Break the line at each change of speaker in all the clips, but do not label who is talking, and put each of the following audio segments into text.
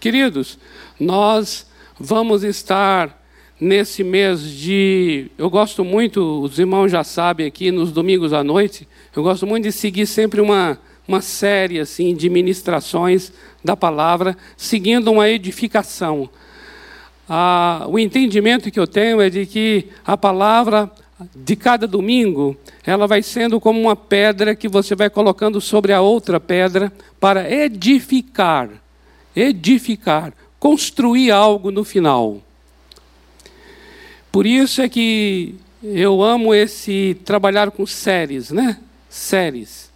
Queridos, nós vamos estar nesse mês de. Eu gosto muito, os irmãos já sabem aqui, nos domingos à noite, eu gosto muito de seguir sempre uma, uma série assim, de ministrações da palavra, seguindo uma edificação. Ah, o entendimento que eu tenho é de que a palavra de cada domingo, ela vai sendo como uma pedra que você vai colocando sobre a outra pedra para edificar, edificar, construir algo no final. Por isso é que eu amo esse trabalhar com séries, né? Séries.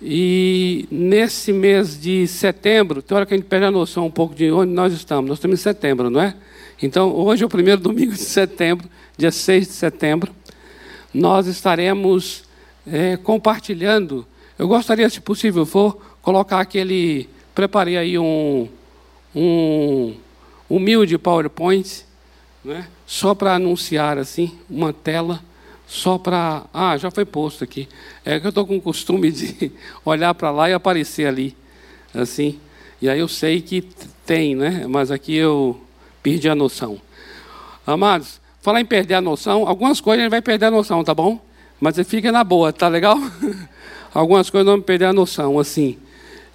E nesse mês de setembro, tem hora que a gente perde a noção um pouco de onde nós estamos. Nós estamos em setembro, não é? Então, hoje é o primeiro domingo de setembro, dia 6 de setembro. Nós estaremos é, compartilhando. Eu gostaria, se possível for, colocar aquele. Preparei aí um, um humilde PowerPoint, né? só para anunciar assim, uma tela, só para. Ah, já foi posto aqui. É que eu estou com o costume de olhar para lá e aparecer ali, assim. E aí eu sei que tem, né? Mas aqui eu perdi a noção. Amados, falar em perder a noção, algumas coisas a gente vai perder a noção, tá bom? Mas fica na boa, tá legal? algumas coisas vamos perder a noção, assim.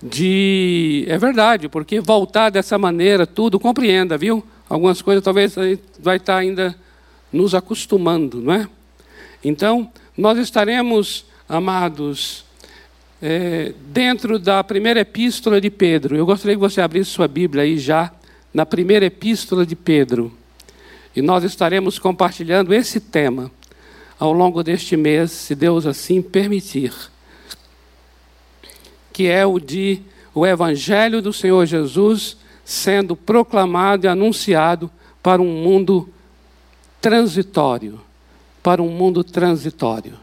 De. É verdade, porque voltar dessa maneira, tudo, compreenda, viu? Algumas coisas talvez a gente vai estar ainda nos acostumando, não é? Então, nós estaremos, amados, é, dentro da primeira epístola de Pedro. Eu gostaria que você abrisse sua Bíblia aí já, na primeira epístola de Pedro. E nós estaremos compartilhando esse tema ao longo deste mês, se Deus assim permitir. Que é o de o Evangelho do Senhor Jesus sendo proclamado e anunciado para um mundo transitório. Para um mundo transitório.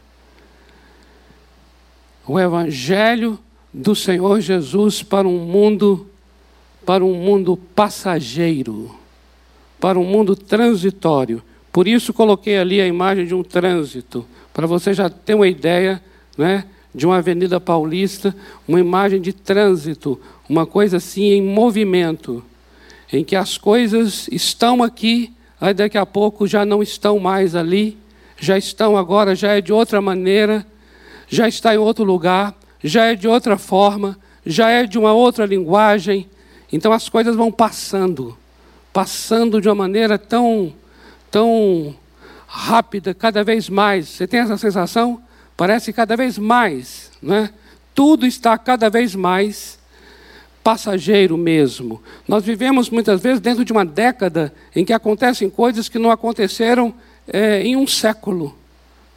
O Evangelho do Senhor Jesus para um mundo para um mundo passageiro, para um mundo transitório. Por isso coloquei ali a imagem de um trânsito, para você já ter uma ideia, né, de uma avenida paulista, uma imagem de trânsito, uma coisa assim em movimento, em que as coisas estão aqui, aí daqui a pouco já não estão mais ali, já estão agora, já é de outra maneira, já está em outro lugar, já é de outra forma, já é de uma outra linguagem. Então as coisas vão passando, passando de uma maneira tão, tão rápida, cada vez mais. Você tem essa sensação? Parece cada vez mais, não é? Tudo está cada vez mais passageiro mesmo. Nós vivemos muitas vezes dentro de uma década em que acontecem coisas que não aconteceram é, em um século.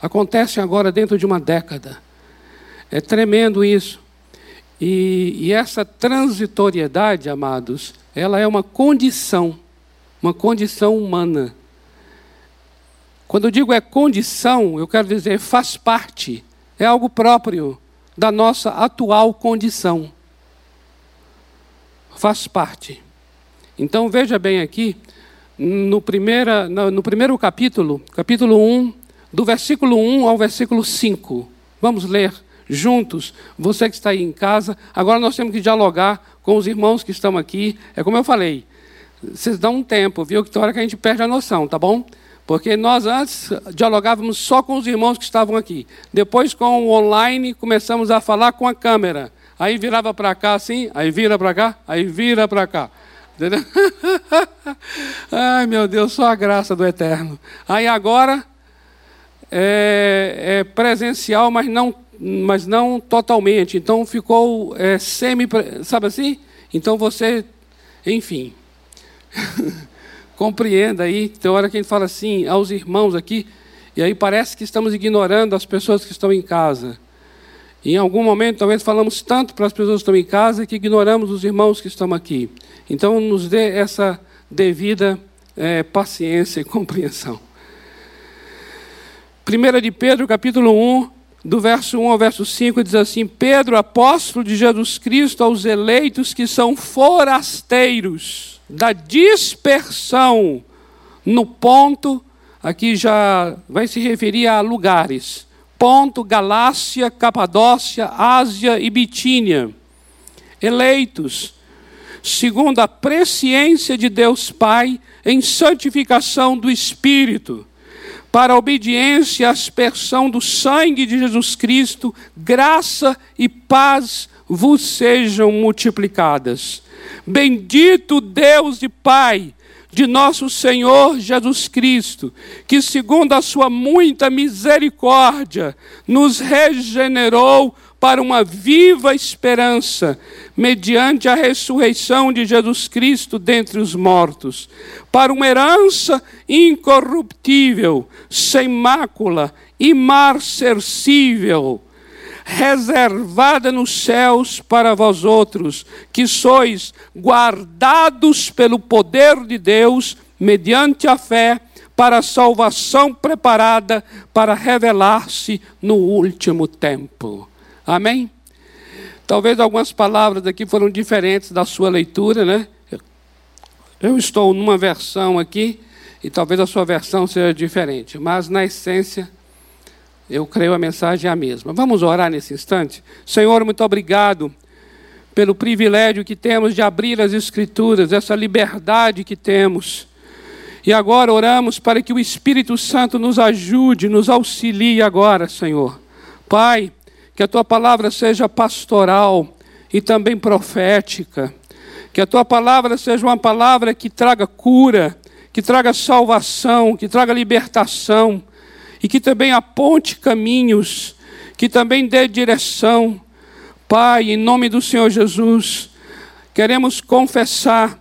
Acontecem agora dentro de uma década. É tremendo isso. E, e essa transitoriedade, amados, ela é uma condição, uma condição humana. Quando eu digo é condição, eu quero dizer faz parte, é algo próprio da nossa atual condição. Faz parte. Então veja bem aqui, no, primeira, no primeiro capítulo, capítulo 1, do versículo 1 ao versículo 5. Vamos ler juntos, você que está aí em casa. Agora nós temos que dialogar com os irmãos que estão aqui. É como eu falei, vocês dão um tempo, viu? Que tem hora que a gente perde a noção, tá bom? Porque nós antes dialogávamos só com os irmãos que estavam aqui. Depois, com o online, começamos a falar com a câmera. Aí virava para cá assim, aí vira para cá, aí vira para cá. Entendeu? Ai, meu Deus, só a graça do eterno. Aí agora é, é presencial, mas não, mas não totalmente. Então ficou é, semi, sabe assim? Então você, enfim. Compreenda aí, tem hora que a gente fala assim aos irmãos aqui, e aí parece que estamos ignorando as pessoas que estão em casa. E em algum momento, talvez falamos tanto para as pessoas que estão em casa que ignoramos os irmãos que estão aqui. Então, nos dê essa devida é, paciência e compreensão. 1 de Pedro, capítulo 1, do verso 1 ao verso 5, diz assim: Pedro, apóstolo de Jesus Cristo, aos eleitos que são forasteiros da dispersão no ponto, aqui já vai se referir a lugares. Ponto, Galácia, Capadócia, Ásia e Bitínia. Eleitos, segundo a presciência de Deus Pai, em santificação do Espírito, para a obediência e aspersão do sangue de Jesus Cristo, graça e paz vos sejam multiplicadas. Bendito Deus e Pai de nosso Senhor Jesus Cristo, que, segundo a sua muita misericórdia, nos regenerou para uma viva esperança, mediante a ressurreição de Jesus Cristo dentre os mortos, para uma herança incorruptível, sem mácula, imarcessível, reservada nos céus para vós outros, que sois guardados pelo poder de Deus, mediante a fé, para a salvação preparada para revelar-se no último tempo. Amém? Talvez algumas palavras aqui foram diferentes da sua leitura, né? Eu estou numa versão aqui e talvez a sua versão seja diferente, mas na essência eu creio a mensagem é a mesma. Vamos orar nesse instante? Senhor, muito obrigado pelo privilégio que temos de abrir as Escrituras, essa liberdade que temos. E agora oramos para que o Espírito Santo nos ajude, nos auxilie agora, Senhor. Pai, que a tua palavra seja pastoral e também profética, que a tua palavra seja uma palavra que traga cura, que traga salvação, que traga libertação. E que também aponte caminhos, que também dê direção. Pai, em nome do Senhor Jesus, queremos confessar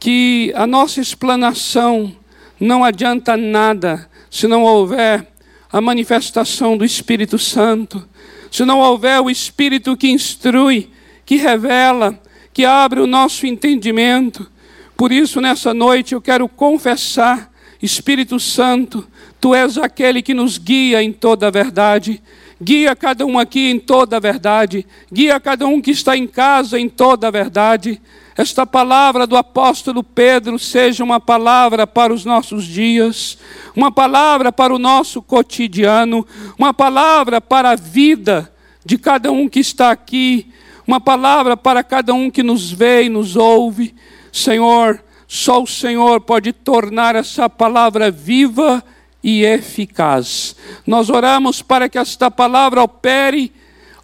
que a nossa explanação não adianta nada se não houver a manifestação do Espírito Santo se não houver o Espírito que instrui, que revela, que abre o nosso entendimento. Por isso, nessa noite, eu quero confessar, Espírito Santo, Tu és aquele que nos guia em toda a verdade. Guia cada um aqui em toda a verdade. Guia cada um que está em casa em toda a verdade. Esta palavra do apóstolo Pedro seja uma palavra para os nossos dias, uma palavra para o nosso cotidiano, uma palavra para a vida de cada um que está aqui, uma palavra para cada um que nos vê e nos ouve. Senhor, só o Senhor pode tornar essa palavra viva e eficaz. Nós oramos para que esta palavra opere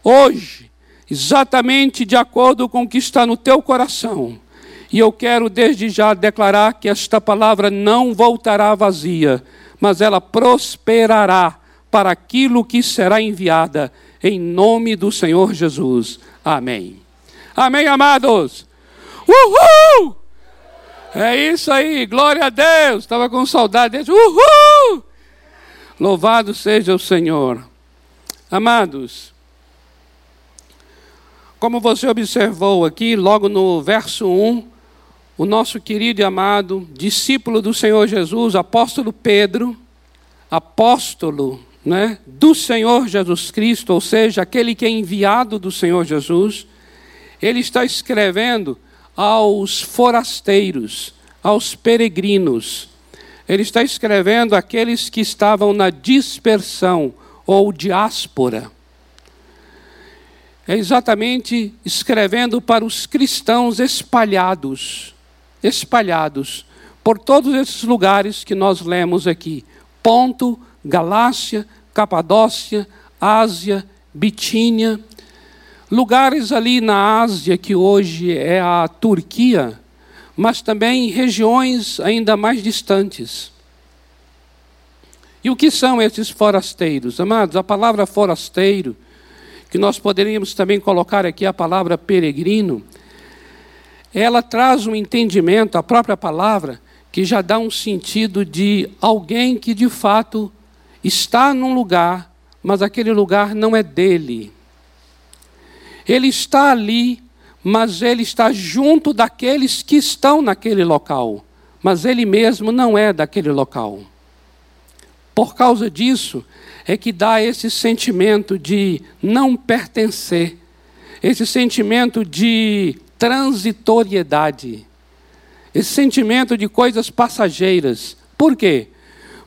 hoje, exatamente de acordo com o que está no teu coração. E eu quero desde já declarar que esta palavra não voltará vazia, mas ela prosperará para aquilo que será enviada, em nome do Senhor Jesus. Amém. Amém, amados. Uhul! É isso aí, glória a Deus. Estava com saudade deles. Uhul! Louvado seja o Senhor. Amados, como você observou aqui, logo no verso 1, o nosso querido e amado discípulo do Senhor Jesus, apóstolo Pedro, apóstolo né, do Senhor Jesus Cristo, ou seja, aquele que é enviado do Senhor Jesus, ele está escrevendo aos forasteiros, aos peregrinos. Ele está escrevendo àqueles que estavam na dispersão ou diáspora. É exatamente escrevendo para os cristãos espalhados, espalhados por todos esses lugares que nós lemos aqui: Ponto, Galácia, Capadócia, Ásia, Bitínia, lugares ali na Ásia, que hoje é a Turquia, mas também regiões ainda mais distantes. E o que são esses forasteiros? Amados, a palavra forasteiro, que nós poderíamos também colocar aqui a palavra peregrino, ela traz um entendimento, a própria palavra, que já dá um sentido de alguém que de fato está num lugar, mas aquele lugar não é dele. Ele está ali, mas ele está junto daqueles que estão naquele local, mas ele mesmo não é daquele local. Por causa disso, é que dá esse sentimento de não pertencer, esse sentimento de transitoriedade, esse sentimento de coisas passageiras. Por quê?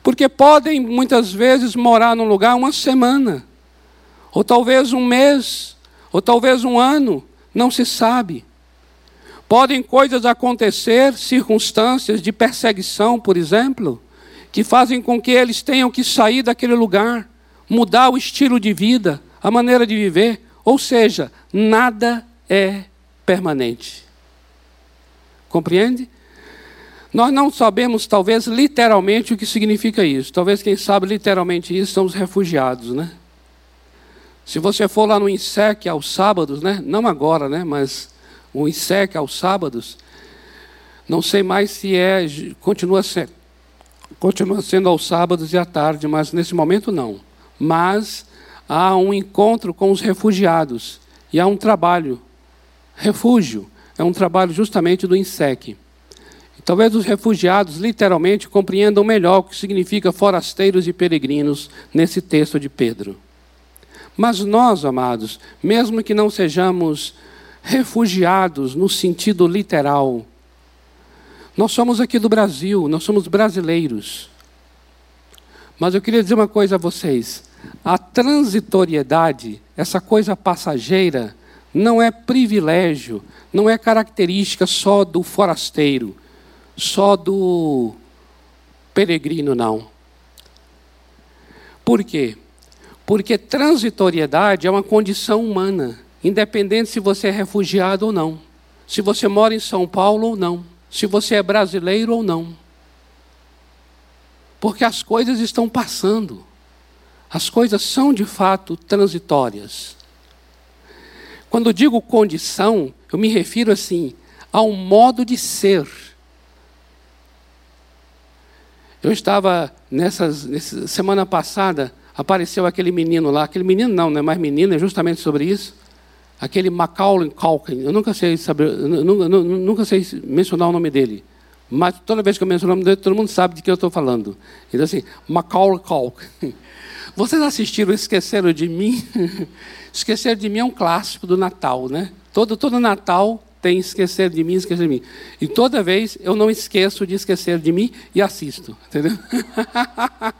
Porque podem muitas vezes morar num lugar uma semana, ou talvez um mês, ou talvez um ano, não se sabe. Podem coisas acontecer, circunstâncias de perseguição, por exemplo, que fazem com que eles tenham que sair daquele lugar, mudar o estilo de vida, a maneira de viver. Ou seja, nada é permanente. Compreende? Nós não sabemos, talvez, literalmente o que significa isso. Talvez quem sabe literalmente isso são os refugiados, né? Se você for lá no INSEC aos sábados, né? Não agora, né? Mas o INSEC aos sábados, não sei mais se é, continua continua sendo aos sábados e à tarde, mas nesse momento não. Mas há um encontro com os refugiados e há um trabalho. Refúgio é um trabalho justamente do INSEC. Talvez os refugiados literalmente compreendam melhor o que significa forasteiros e peregrinos nesse texto de Pedro. Mas nós, amados, mesmo que não sejamos refugiados no sentido literal, nós somos aqui do Brasil, nós somos brasileiros. Mas eu queria dizer uma coisa a vocês: a transitoriedade, essa coisa passageira, não é privilégio, não é característica só do forasteiro só do peregrino, não. Por quê? Porque transitoriedade é uma condição humana, independente se você é refugiado ou não, se você mora em São Paulo ou não, se você é brasileiro ou não. Porque as coisas estão passando, as coisas são de fato transitórias. Quando digo condição, eu me refiro assim ao modo de ser eu estava nessas, nessa semana passada, apareceu aquele menino lá, aquele menino não, não é mais menino, é justamente sobre isso. Aquele Macaulay Culkin, eu nunca sei saber, nunca, nunca sei mencionar o nome dele. Mas toda vez que eu menciono o nome dele, todo mundo sabe de que eu estou falando. Então assim, Macaulay Culkin. Vocês assistiram Esqueceram de Mim? Esqueceram de Mim é um clássico do Natal, né? Todo, todo Natal tem esquecer de mim, esquecer de mim. E toda vez eu não esqueço de esquecer de mim e assisto, entendeu?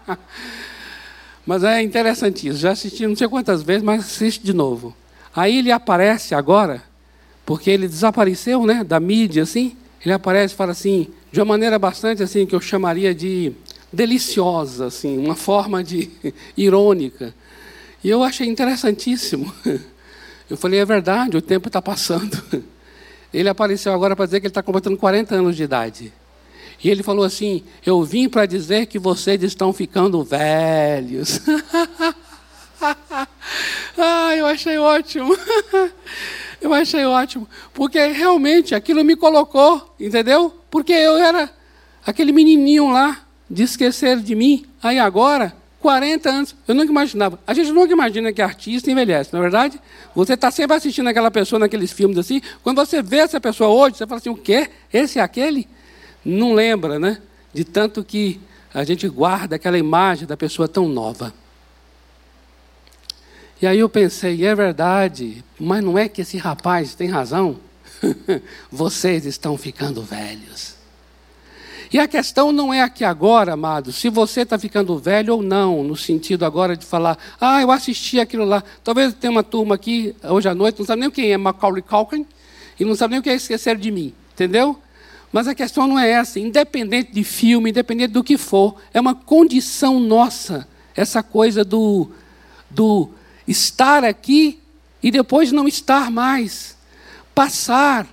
mas é interessantíssimo. Já assisti não sei quantas vezes, mas assiste de novo. Aí ele aparece agora, porque ele desapareceu, né, da mídia assim. Ele aparece e fala assim, de uma maneira bastante assim que eu chamaria de deliciosa, assim, uma forma de irônica. E eu achei interessantíssimo. Eu falei, é verdade, o tempo está passando. Ele apareceu agora para dizer que ele está completando 40 anos de idade. E ele falou assim: Eu vim para dizer que vocês estão ficando velhos. ah, eu achei ótimo. eu achei ótimo. Porque realmente aquilo me colocou, entendeu? Porque eu era aquele menininho lá de esquecer de mim. Aí agora 40 anos. Eu nunca imaginava. A gente nunca imagina que artista envelhece, não é verdade? Você está sempre assistindo aquela pessoa naqueles filmes assim. Quando você vê essa pessoa hoje, você fala assim: o quê? Esse é aquele? Não lembra, né? De tanto que a gente guarda aquela imagem da pessoa tão nova. E aí eu pensei: é verdade, mas não é que esse rapaz tem razão? Vocês estão ficando velhos. E a questão não é aqui agora, amado, se você está ficando velho ou não, no sentido agora de falar, ah, eu assisti aquilo lá. Talvez tenha uma turma aqui, hoje à noite, não sabe nem quem é Macaulay Culkin, e não sabe nem o que é esquecer de mim, entendeu? Mas a questão não é essa, independente de filme, independente do que for, é uma condição nossa, essa coisa do, do estar aqui e depois não estar mais. Passar.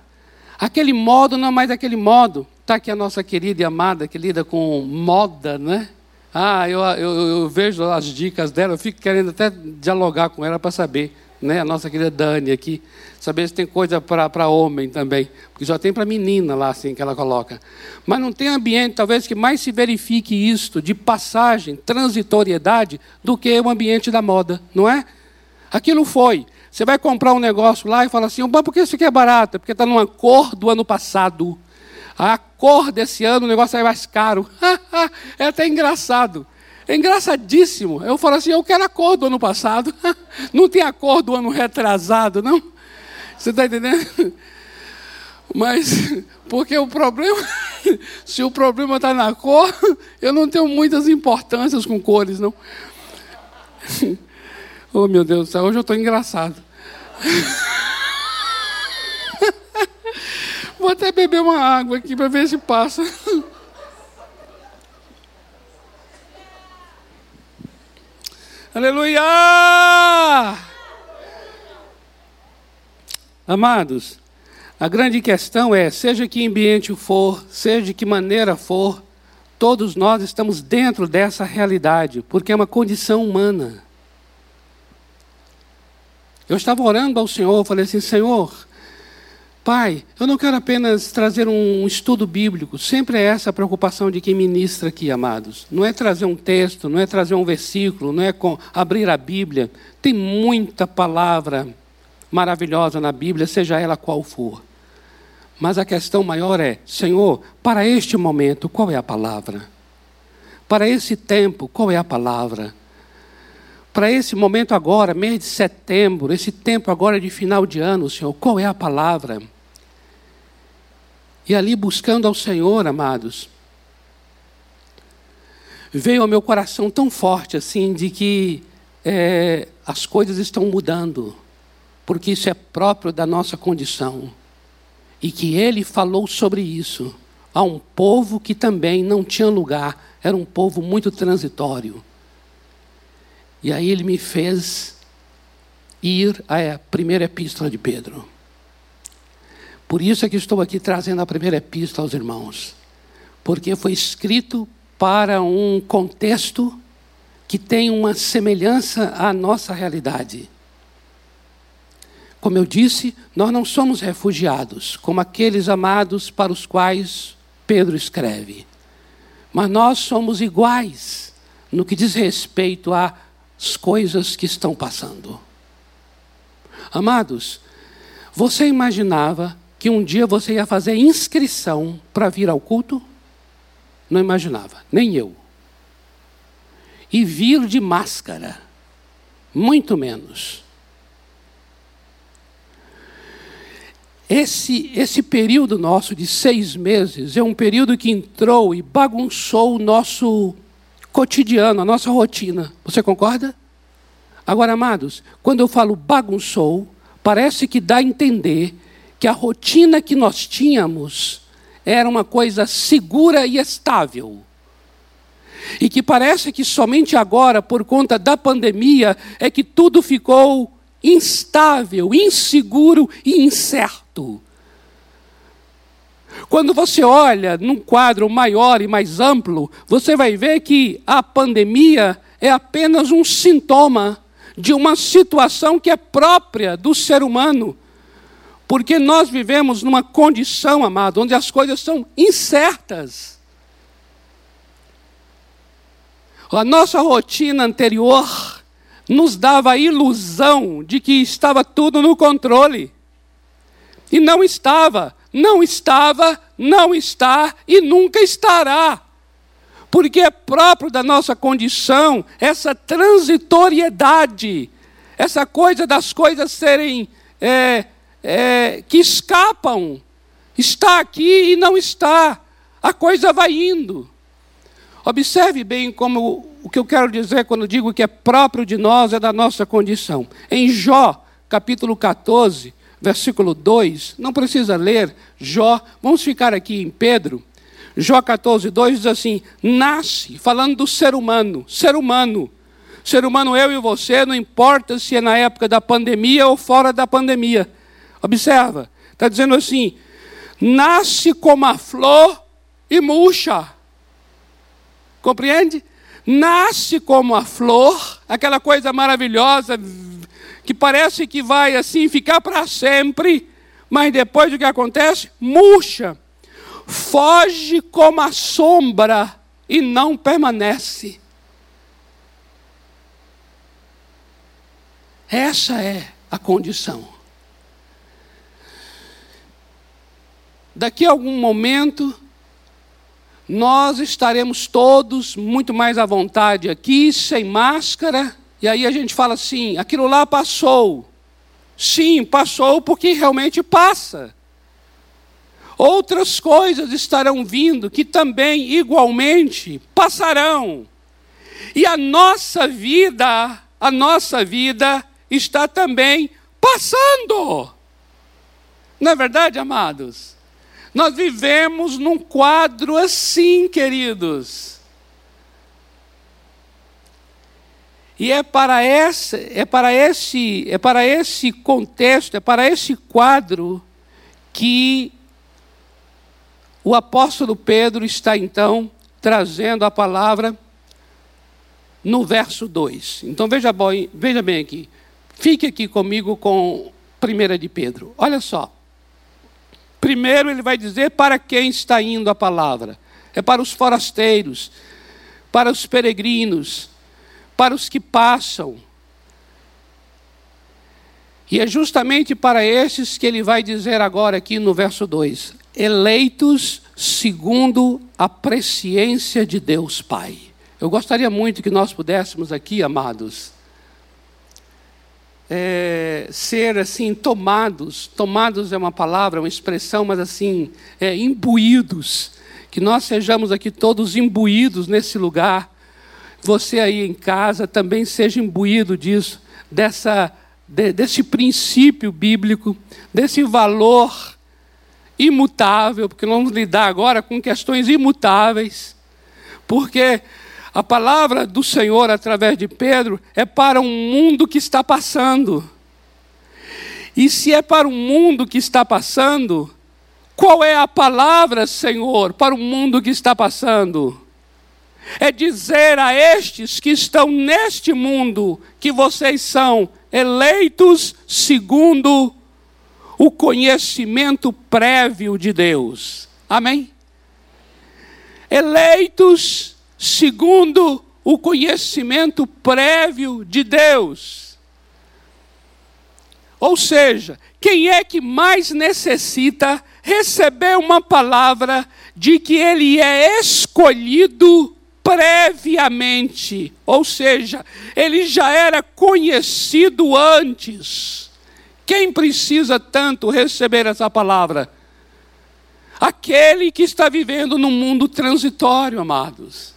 Aquele modo não é mais aquele modo. Está aqui a nossa querida e amada que lida com moda, né? Ah, eu, eu, eu, vejo as dicas dela, eu fico querendo até dialogar com ela para saber, né? A nossa querida Dani aqui, saber se tem coisa para homem também, porque só tem para menina lá, assim, que ela coloca. Mas não tem ambiente, talvez, que mais se verifique isto, de passagem, transitoriedade, do que o ambiente da moda, não é? Aquilo foi. Você vai comprar um negócio lá e fala assim, por que isso aqui é barato? Porque está numa cor do ano passado. A cor desse ano o negócio é mais caro. é até engraçado. É engraçadíssimo. Eu falo assim, eu quero a cor do ano passado. não tem a cor do ano retrasado, não? Você está entendendo? Mas, porque o problema, se o problema está na cor, eu não tenho muitas importâncias com cores, não. Oh, meu Deus do céu, hoje eu estou engraçado. vou até beber uma água aqui para ver se passa. Aleluia! Amados, a grande questão é: seja que ambiente for, seja de que maneira for, todos nós estamos dentro dessa realidade, porque é uma condição humana. Eu estava orando ao Senhor, falei assim: Senhor, Pai, eu não quero apenas trazer um estudo bíblico, sempre é essa a preocupação de quem ministra aqui, amados. Não é trazer um texto, não é trazer um versículo, não é abrir a Bíblia. Tem muita palavra maravilhosa na Bíblia, seja ela qual for. Mas a questão maior é: Senhor, para este momento, qual é a palavra? Para esse tempo, qual é a palavra? Para esse momento agora, mês de setembro, esse tempo agora de final de ano, Senhor, qual é a palavra? E ali buscando ao Senhor, amados, veio ao meu coração tão forte assim de que é, as coisas estão mudando, porque isso é próprio da nossa condição. E que ele falou sobre isso a um povo que também não tinha lugar, era um povo muito transitório. E aí ele me fez ir à primeira epístola de Pedro. Por isso é que estou aqui trazendo a primeira epístola aos irmãos, porque foi escrito para um contexto que tem uma semelhança à nossa realidade. Como eu disse, nós não somos refugiados, como aqueles amados para os quais Pedro escreve, mas nós somos iguais no que diz respeito às coisas que estão passando. Amados, você imaginava que um dia você ia fazer inscrição para vir ao culto? Não imaginava, nem eu. E vir de máscara, muito menos. Esse, esse período nosso de seis meses é um período que entrou e bagunçou o nosso cotidiano, a nossa rotina. Você concorda? Agora, amados, quando eu falo bagunçou, parece que dá a entender que a rotina que nós tínhamos era uma coisa segura e estável. E que parece que somente agora, por conta da pandemia, é que tudo ficou instável, inseguro e incerto. Quando você olha num quadro maior e mais amplo, você vai ver que a pandemia é apenas um sintoma de uma situação que é própria do ser humano porque nós vivemos numa condição, amado, onde as coisas são incertas. A nossa rotina anterior nos dava a ilusão de que estava tudo no controle. E não estava, não estava, não está e nunca estará. Porque é próprio da nossa condição essa transitoriedade, essa coisa das coisas serem é, é, que escapam. Está aqui e não está. A coisa vai indo. Observe bem como o que eu quero dizer quando digo que é próprio de nós, é da nossa condição. Em Jó, capítulo 14, versículo 2, não precisa ler Jó, vamos ficar aqui em Pedro. Jó 14, 2 diz assim: nasce, falando do ser humano, ser humano. Ser humano, eu e você, não importa se é na época da pandemia ou fora da pandemia. Observa, está dizendo assim: nasce como a flor e murcha. Compreende? Nasce como a flor, aquela coisa maravilhosa que parece que vai assim ficar para sempre, mas depois o que acontece? Murcha. Foge como a sombra e não permanece. Essa é a condição. daqui a algum momento, nós estaremos todos muito mais à vontade aqui, sem máscara, e aí a gente fala assim: aquilo lá passou. Sim, passou porque realmente passa. Outras coisas estarão vindo que também, igualmente, passarão. E a nossa vida, a nossa vida está também passando. Não é verdade, amados? Nós vivemos num quadro assim, queridos. E é para esse, é para esse, é para esse contexto, é para esse quadro que o apóstolo Pedro está então trazendo a palavra no verso 2. Então veja bem, veja bem aqui. Fique aqui comigo com 1 de Pedro. Olha só. Primeiro ele vai dizer para quem está indo a palavra. É para os forasteiros, para os peregrinos, para os que passam. E é justamente para esses que ele vai dizer agora aqui no verso 2: eleitos segundo a presciência de Deus Pai. Eu gostaria muito que nós pudéssemos aqui, amados, é, ser assim tomados, tomados é uma palavra, uma expressão, mas assim, é, imbuídos, que nós sejamos aqui todos imbuídos nesse lugar. Você aí em casa também seja imbuído disso, dessa, de, desse princípio bíblico, desse valor imutável, porque vamos lidar agora com questões imutáveis, porque a palavra do Senhor através de Pedro é para um mundo que está passando. E se é para um mundo que está passando, qual é a palavra, Senhor, para o mundo que está passando? É dizer a estes que estão neste mundo que vocês são eleitos segundo o conhecimento prévio de Deus. Amém? Eleitos segundo o conhecimento prévio de Deus. Ou seja, quem é que mais necessita receber uma palavra de que ele é escolhido previamente, ou seja, ele já era conhecido antes. Quem precisa tanto receber essa palavra? Aquele que está vivendo num mundo transitório, amados.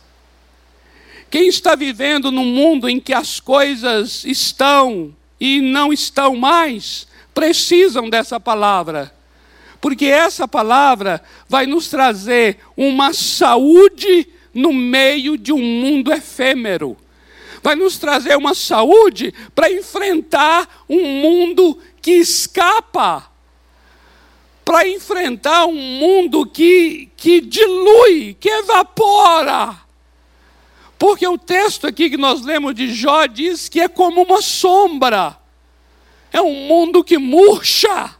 Quem está vivendo num mundo em que as coisas estão e não estão mais, precisam dessa palavra. Porque essa palavra vai nos trazer uma saúde no meio de um mundo efêmero. Vai nos trazer uma saúde para enfrentar um mundo que escapa. Para enfrentar um mundo que, que dilui, que evapora porque o texto aqui que nós lemos de Jó diz que é como uma sombra. É um mundo que murcha.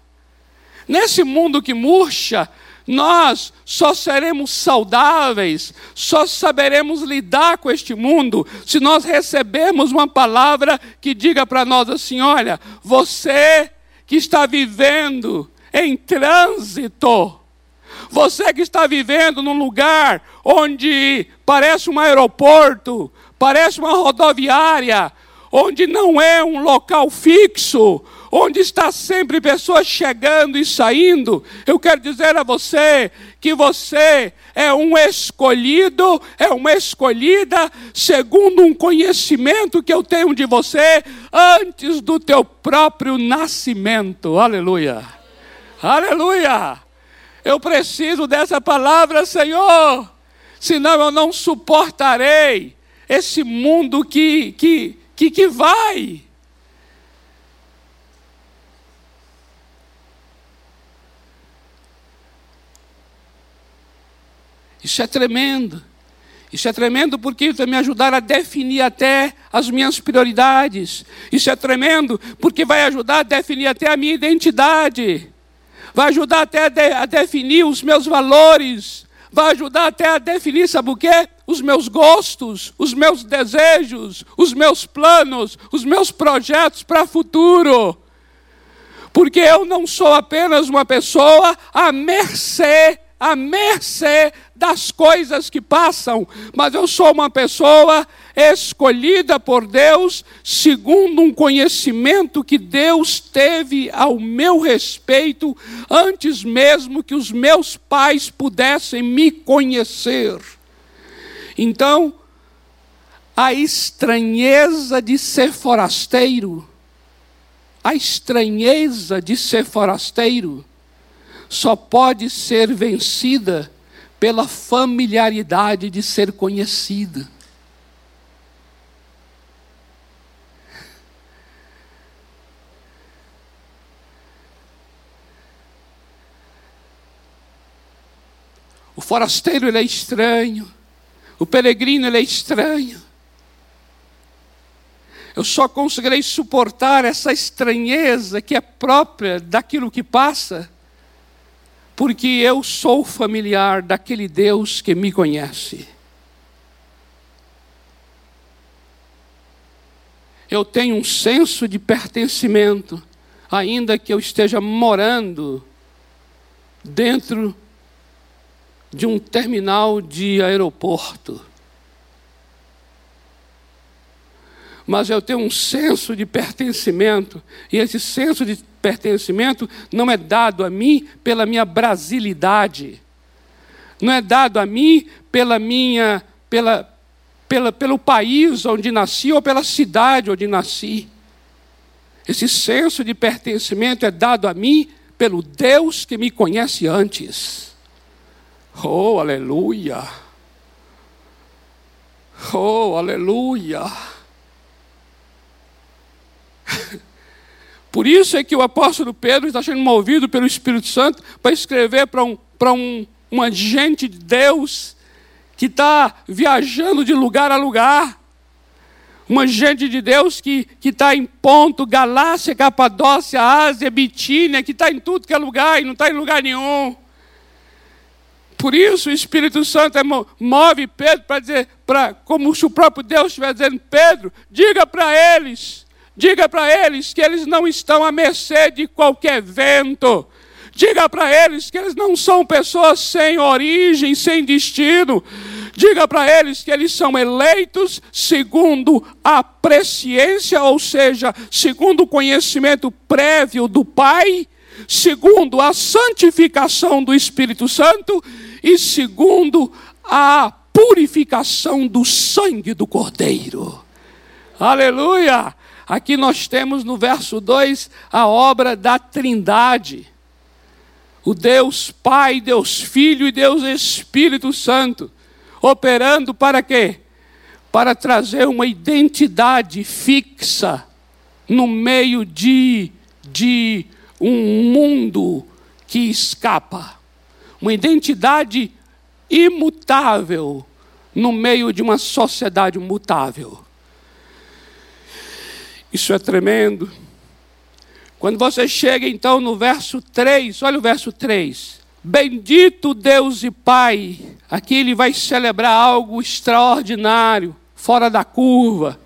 Nesse mundo que murcha, nós só seremos saudáveis, só saberemos lidar com este mundo se nós recebermos uma palavra que diga para nós assim: olha, você que está vivendo em trânsito, você que está vivendo num lugar onde parece um aeroporto, parece uma rodoviária, onde não é um local fixo, onde está sempre pessoas chegando e saindo, eu quero dizer a você que você é um escolhido, é uma escolhida, segundo um conhecimento que eu tenho de você antes do teu próprio nascimento. Aleluia. Aleluia. Eu preciso dessa palavra, Senhor, senão eu não suportarei esse mundo que, que, que, que vai. Isso é tremendo. Isso é tremendo porque vai me ajudar a definir até as minhas prioridades. Isso é tremendo porque vai ajudar a definir até a minha identidade vai ajudar até a, de, a definir os meus valores, vai ajudar até a definir, sabe o quê? Os meus gostos, os meus desejos, os meus planos, os meus projetos para o futuro. Porque eu não sou apenas uma pessoa à mercê à mercê das coisas que passam, mas eu sou uma pessoa escolhida por Deus segundo um conhecimento que Deus teve ao meu respeito antes mesmo que os meus pais pudessem me conhecer. Então, a estranheza de ser forasteiro, a estranheza de ser forasteiro, só pode ser vencida pela familiaridade de ser conhecida. O forasteiro ele é estranho, o peregrino ele é estranho. Eu só conseguirei suportar essa estranheza que é própria daquilo que passa, porque eu sou familiar daquele Deus que me conhece. Eu tenho um senso de pertencimento, ainda que eu esteja morando dentro de um terminal de aeroporto. Mas eu tenho um senso de pertencimento, e esse senso de pertencimento não é dado a mim pela minha brasilidade, não é dado a mim pela minha, pela, pela, pelo país onde nasci ou pela cidade onde nasci. Esse senso de pertencimento é dado a mim pelo Deus que me conhece antes. Oh, aleluia! Oh, aleluia! Por isso é que o apóstolo Pedro está sendo movido pelo Espírito Santo para escrever para um, para um, uma gente de Deus que está viajando de lugar a lugar. Uma gente de Deus que está em ponto, Galácia, Capadócia, Ásia, Bitínia, que está em tudo que é lugar e não está em lugar nenhum. Por isso o Espírito Santo é move Pedro para dizer, pra, como se o próprio Deus estivesse dizendo, Pedro, diga para eles, diga para eles que eles não estão à mercê de qualquer vento. Diga para eles que eles não são pessoas sem origem, sem destino. Diga para eles que eles são eleitos segundo a presciência, ou seja, segundo o conhecimento prévio do Pai, segundo a santificação do Espírito Santo e segundo a purificação do sangue do Cordeiro. Aleluia! Aqui nós temos no verso 2 a obra da Trindade. O Deus Pai, Deus Filho e Deus Espírito Santo, operando para quê? Para trazer uma identidade fixa no meio de, de um mundo que escapa uma identidade imutável no meio de uma sociedade mutável. Isso é tremendo. Quando você chega então no verso 3, olha o verso 3. Bendito Deus e Pai, aqui ele vai celebrar algo extraordinário, fora da curva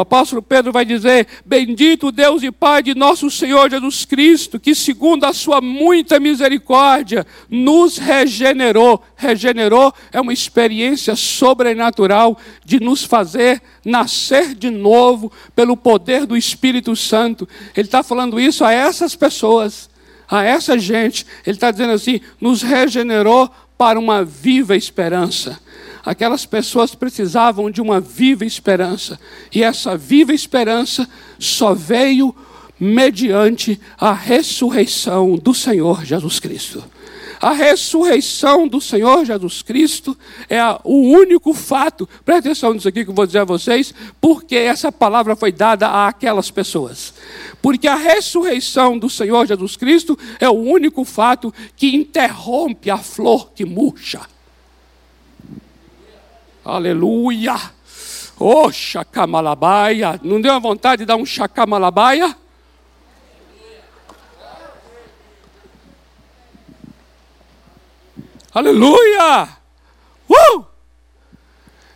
o apóstolo Pedro vai dizer: Bendito Deus e Pai de nosso Senhor Jesus Cristo, que segundo a sua muita misericórdia nos regenerou. Regenerou é uma experiência sobrenatural de nos fazer nascer de novo pelo poder do Espírito Santo. Ele está falando isso a essas pessoas, a essa gente. Ele está dizendo assim: nos regenerou para uma viva esperança. Aquelas pessoas precisavam de uma viva esperança, e essa viva esperança só veio mediante a ressurreição do Senhor Jesus Cristo. A ressurreição do Senhor Jesus Cristo é o único fato, preste atenção nisso aqui que eu vou dizer a vocês, porque essa palavra foi dada àquelas pessoas. Porque a ressurreição do Senhor Jesus Cristo é o único fato que interrompe a flor que murcha. Aleluia! Oh, chacamalabaia! Não deu a vontade de dar um chacamalabaia? Aleluia! Uh!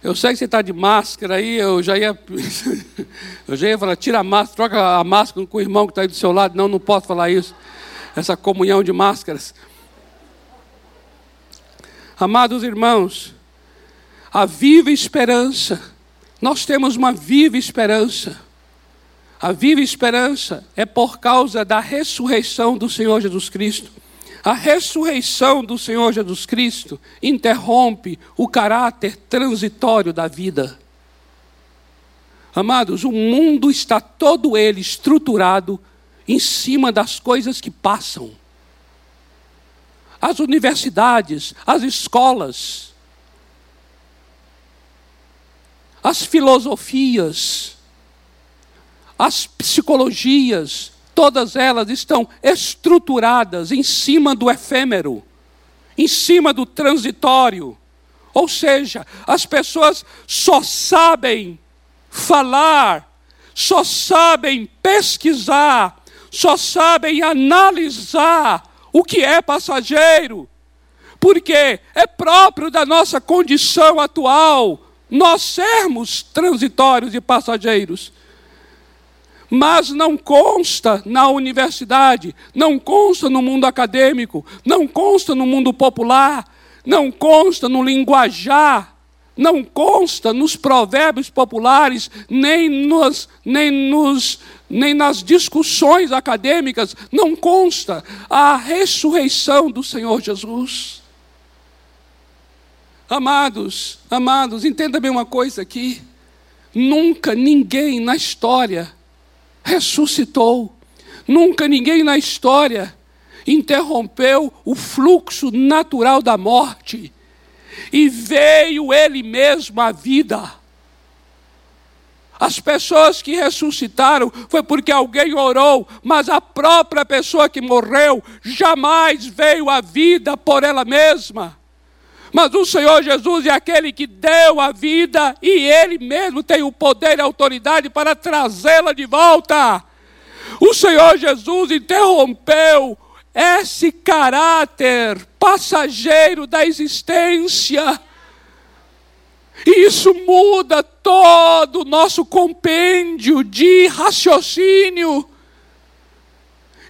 Eu sei que você está de máscara aí, eu já ia. eu já ia falar, tira a máscara, troca a máscara com o irmão que está aí do seu lado. Não, não posso falar isso. Essa comunhão de máscaras. Amados irmãos, a viva esperança. Nós temos uma viva esperança. A viva esperança é por causa da ressurreição do Senhor Jesus Cristo. A ressurreição do Senhor Jesus Cristo interrompe o caráter transitório da vida. Amados, o mundo está todo ele estruturado em cima das coisas que passam. as universidades, as escolas, as filosofias, as psicologias, todas elas estão estruturadas em cima do efêmero, em cima do transitório. Ou seja, as pessoas só sabem falar, só sabem pesquisar, só sabem analisar o que é passageiro, porque é próprio da nossa condição atual nós sermos transitórios e passageiros. Mas não consta na universidade, não consta no mundo acadêmico, não consta no mundo popular, não consta no linguajar não consta nos provérbios populares, nem, nos, nem, nos, nem nas discussões acadêmicas, não consta a ressurreição do Senhor Jesus. Amados, amados, entenda bem uma coisa aqui: nunca ninguém na história ressuscitou, nunca ninguém na história interrompeu o fluxo natural da morte e veio ele mesmo à vida. As pessoas que ressuscitaram foi porque alguém orou, mas a própria pessoa que morreu jamais veio à vida por ela mesma. Mas o Senhor Jesus é aquele que deu a vida e Ele mesmo tem o poder e a autoridade para trazê-la de volta. O Senhor Jesus interrompeu esse caráter passageiro da existência. E isso muda todo o nosso compêndio de raciocínio.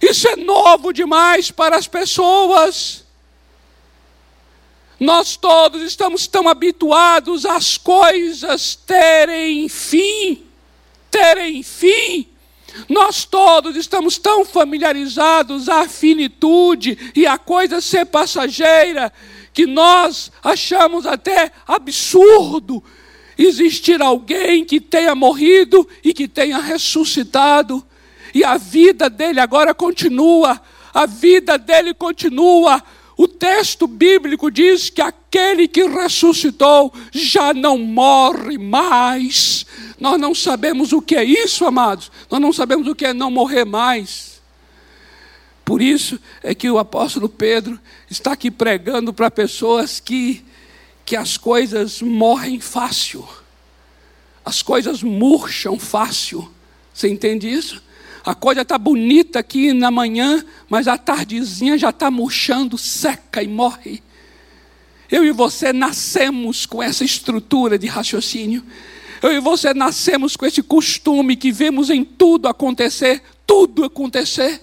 Isso é novo demais para as pessoas. Nós todos estamos tão habituados às coisas terem fim, terem fim. Nós todos estamos tão familiarizados à finitude e à coisa ser passageira, que nós achamos até absurdo existir alguém que tenha morrido e que tenha ressuscitado, e a vida dele agora continua, a vida dele continua. O texto bíblico diz que aquele que ressuscitou já não morre mais. Nós não sabemos o que é isso, amados. Nós não sabemos o que é não morrer mais. Por isso é que o apóstolo Pedro está aqui pregando para pessoas que, que as coisas morrem fácil, as coisas murcham fácil. Você entende isso? A coisa está bonita aqui na manhã, mas a tardezinha já está murchando, seca e morre. Eu e você nascemos com essa estrutura de raciocínio. Eu e você nascemos com esse costume que vemos em tudo acontecer, tudo acontecer.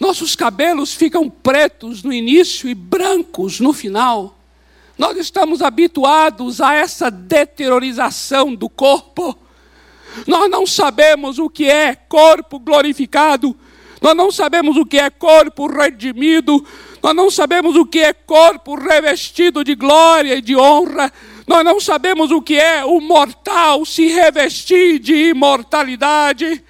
Nossos cabelos ficam pretos no início e brancos no final. Nós estamos habituados a essa deteriorização do corpo. Nós não sabemos o que é corpo glorificado, nós não sabemos o que é corpo redimido, nós não sabemos o que é corpo revestido de glória e de honra. Nós não sabemos o que é o mortal se revestir de imortalidade.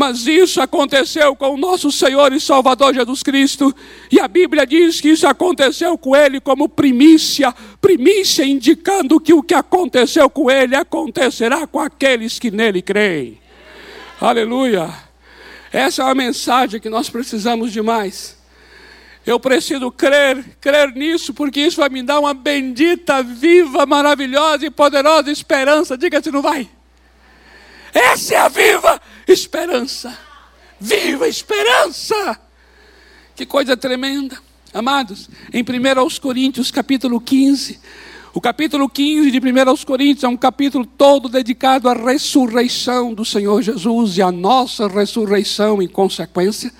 Mas isso aconteceu com o nosso Senhor e Salvador Jesus Cristo. E a Bíblia diz que isso aconteceu com ele como primícia primícia indicando que o que aconteceu com ele acontecerá com aqueles que nele creem. Aleluia. Essa é uma mensagem que nós precisamos demais. Eu preciso crer, crer nisso, porque isso vai me dar uma bendita, viva, maravilhosa e poderosa esperança. Diga se não vai. Essa é a viva esperança. Viva esperança! Que coisa tremenda. Amados, em 1 Coríntios, capítulo 15, o capítulo 15 de 1 Coríntios é um capítulo todo dedicado à ressurreição do Senhor Jesus e à nossa ressurreição em consequência.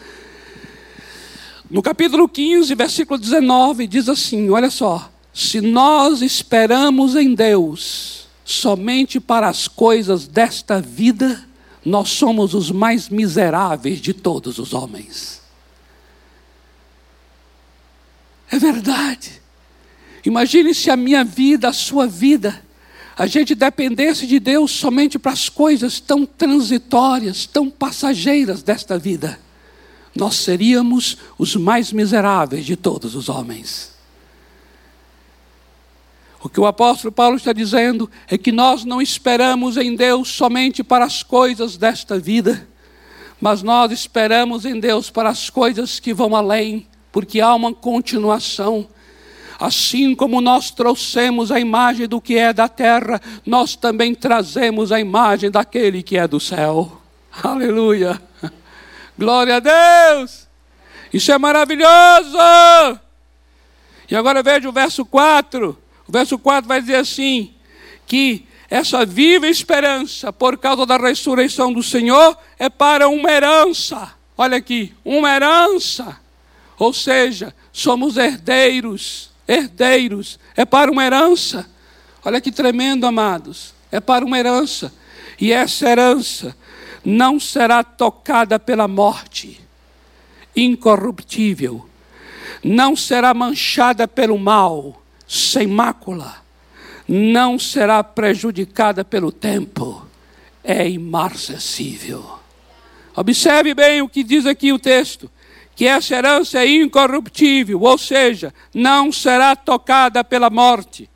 No capítulo 15, versículo 19, diz assim: olha só. Se nós esperamos em Deus somente para as coisas desta vida, nós somos os mais miseráveis de todos os homens. É verdade. Imagine se a minha vida, a sua vida, a gente dependesse de Deus somente para as coisas tão transitórias, tão passageiras desta vida nós seríamos os mais miseráveis de todos os homens. O que o apóstolo Paulo está dizendo é que nós não esperamos em Deus somente para as coisas desta vida, mas nós esperamos em Deus para as coisas que vão além, porque há uma continuação. Assim como nós trouxemos a imagem do que é da terra, nós também trazemos a imagem daquele que é do céu. Aleluia! Glória a Deus! Isso é maravilhoso! E agora veja o verso 4. O verso 4 vai dizer assim: que essa viva esperança, por causa da ressurreição do Senhor, é para uma herança. Olha aqui, uma herança. Ou seja, somos herdeiros, herdeiros, é para uma herança. Olha que tremendo, amados. É para uma herança. E essa herança não será tocada pela morte, incorruptível, não será manchada pelo mal, sem mácula, não será prejudicada pelo tempo, é imarcessível. Observe bem o que diz aqui o texto: que essa herança é incorruptível, ou seja, não será tocada pela morte.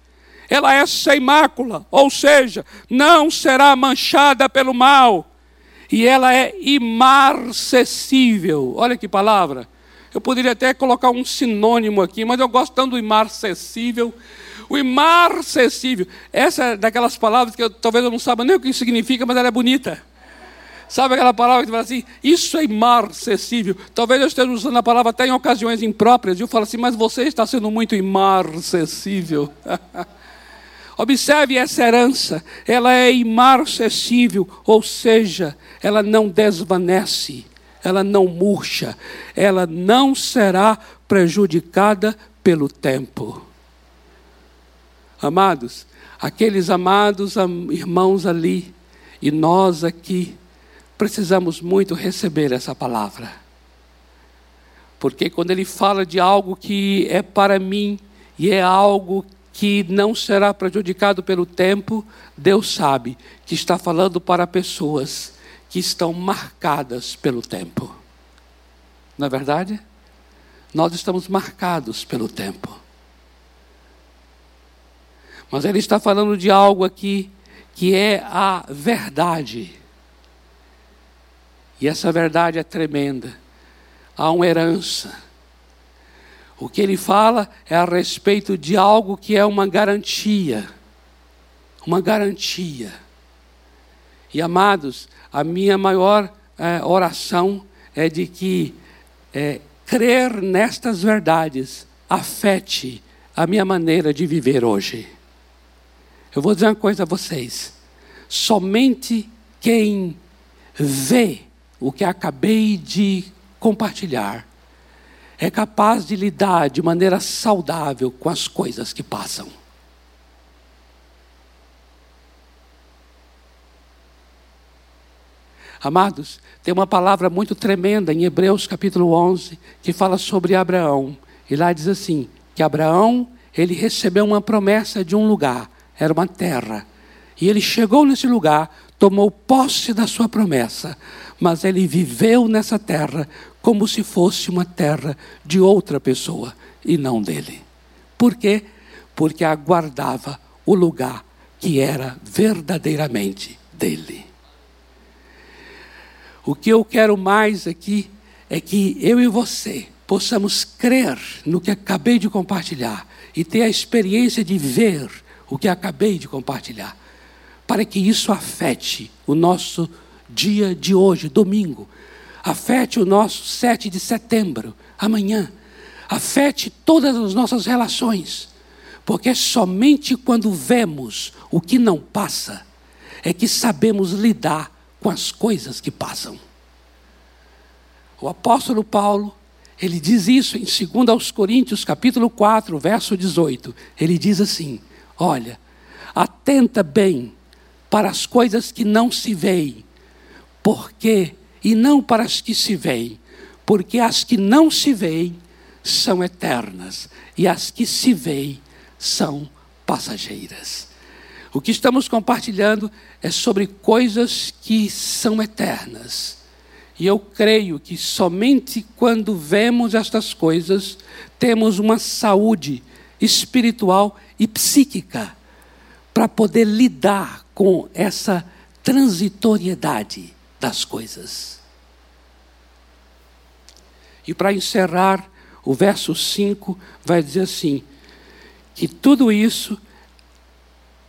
Ela é sem mácula, ou seja, não será manchada pelo mal. E ela é imarcessível. Olha que palavra. Eu poderia até colocar um sinônimo aqui, mas eu gosto tanto do imarcessível. O imarcessível, essa é daquelas palavras que eu, talvez eu não saiba nem o que significa, mas ela é bonita. Sabe aquela palavra que fala assim, isso é imarcessível. Talvez eu esteja usando a palavra até em ocasiões impróprias, e eu falo assim, mas você está sendo muito imarcessível. Observe essa herança, ela é imarcessível, ou seja, ela não desvanece ela não murcha, ela não será prejudicada pelo tempo. Amados, aqueles amados irmãos ali e nós aqui precisamos muito receber essa palavra. Porque quando ele fala de algo que é para mim e é algo que não será prejudicado pelo tempo, Deus sabe que está falando para pessoas que estão marcadas pelo tempo. Não é verdade? Nós estamos marcados pelo tempo. Mas ele está falando de algo aqui que é a verdade. E essa verdade é tremenda. Há uma herança. O que ele fala é a respeito de algo que é uma garantia. Uma garantia. E amados, a minha maior é, oração é de que é, crer nestas verdades afete a minha maneira de viver hoje. Eu vou dizer uma coisa a vocês: somente quem vê o que acabei de compartilhar é capaz de lidar de maneira saudável com as coisas que passam. Amados, tem uma palavra muito tremenda em Hebreus capítulo 11 que fala sobre Abraão. E lá diz assim: que Abraão, ele recebeu uma promessa de um lugar, era uma terra. E ele chegou nesse lugar, tomou posse da sua promessa, mas ele viveu nessa terra como se fosse uma terra de outra pessoa e não dele. Por quê? Porque aguardava o lugar que era verdadeiramente dele. O que eu quero mais aqui é que eu e você possamos crer no que acabei de compartilhar e ter a experiência de ver o que acabei de compartilhar, para que isso afete o nosso dia de hoje, domingo, afete o nosso 7 de setembro, amanhã, afete todas as nossas relações, porque é somente quando vemos o que não passa é que sabemos lidar com as coisas que passam. O apóstolo Paulo, ele diz isso em 2 aos Coríntios, capítulo 4, verso 18. Ele diz assim: Olha, atenta bem para as coisas que não se veem, porque e não para as que se veem, porque as que não se veem são eternas e as que se veem são passageiras. O que estamos compartilhando é sobre coisas que são eternas, E eu creio que somente quando vemos estas coisas, temos uma saúde espiritual e psíquica para poder lidar com essa transitoriedade das coisas. E para encerrar, o verso 5 vai dizer assim: que tudo isso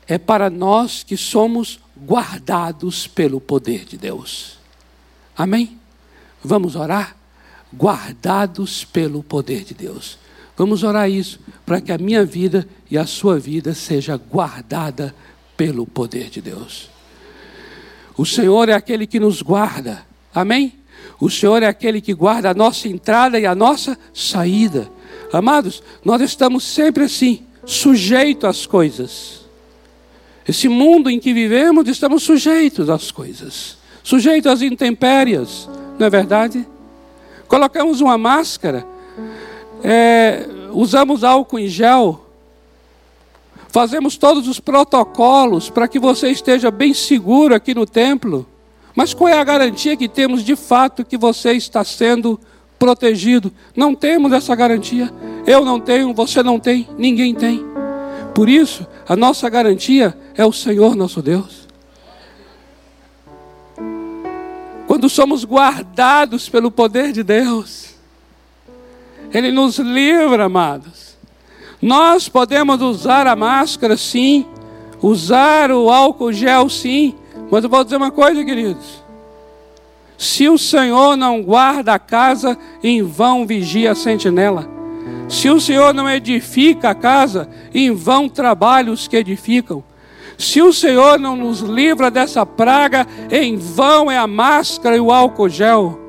é para nós que somos guardados pelo poder de Deus. Amém? Vamos orar? Guardados pelo poder de Deus. Vamos orar isso para que a minha vida e a sua vida seja guardada pelo poder de Deus. O Senhor é aquele que nos guarda. Amém? O Senhor é aquele que guarda a nossa entrada e a nossa saída. Amados, nós estamos sempre assim, sujeitos às coisas. Esse mundo em que vivemos, estamos sujeitos às coisas, sujeitos às intempéries, não é verdade? Colocamos uma máscara, é, usamos álcool em gel, fazemos todos os protocolos para que você esteja bem seguro aqui no templo. Mas qual é a garantia que temos de fato que você está sendo protegido? Não temos essa garantia. Eu não tenho, você não tem, ninguém tem. Por isso, a nossa garantia é o Senhor nosso Deus. Quando somos guardados pelo poder de Deus, Ele nos livra, amados. Nós podemos usar a máscara, sim, usar o álcool gel, sim, mas eu vou dizer uma coisa, queridos. Se o Senhor não guarda a casa, em vão vigia a sentinela. Se o Senhor não edifica a casa, em vão trabalham os que edificam. Se o Senhor não nos livra dessa praga, em vão é a máscara e o álcool gel.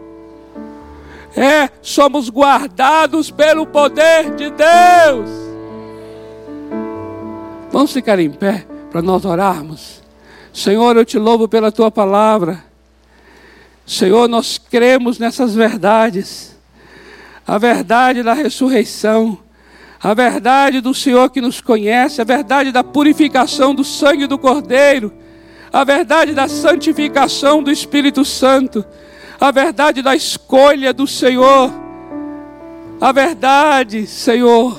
É, somos guardados pelo poder de Deus. Vamos ficar em pé para nós orarmos. Senhor, eu te louvo pela tua palavra. Senhor, nós cremos nessas verdades. A verdade da ressurreição, a verdade do Senhor que nos conhece, a verdade da purificação do sangue do Cordeiro, a verdade da santificação do Espírito Santo, a verdade da escolha do Senhor, a verdade, Senhor,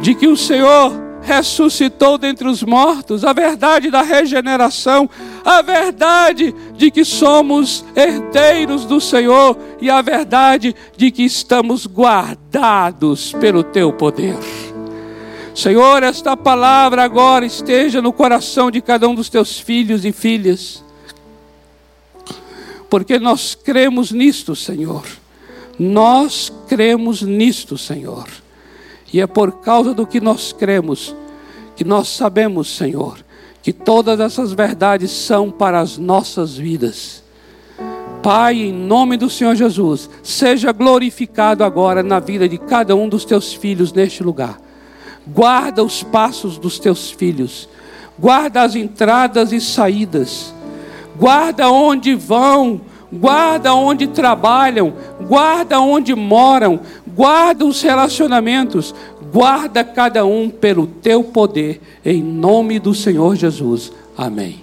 de que o Senhor ressuscitou dentre os mortos, a verdade da regeneração, a verdade de que somos herdeiros do Senhor e a verdade de que estamos guardados pelo teu poder. Senhor, esta palavra agora esteja no coração de cada um dos teus filhos e filhas, porque nós cremos nisto, Senhor. Nós cremos nisto, Senhor. E é por causa do que nós cremos que nós sabemos, Senhor, que todas essas verdades são para as nossas vidas. Pai, em nome do Senhor Jesus, seja glorificado agora na vida de cada um dos teus filhos neste lugar. Guarda os passos dos teus filhos, guarda as entradas e saídas, guarda onde vão, guarda onde trabalham, guarda onde moram, guarda os relacionamentos, guarda cada um pelo teu poder, em nome do Senhor Jesus. Amém.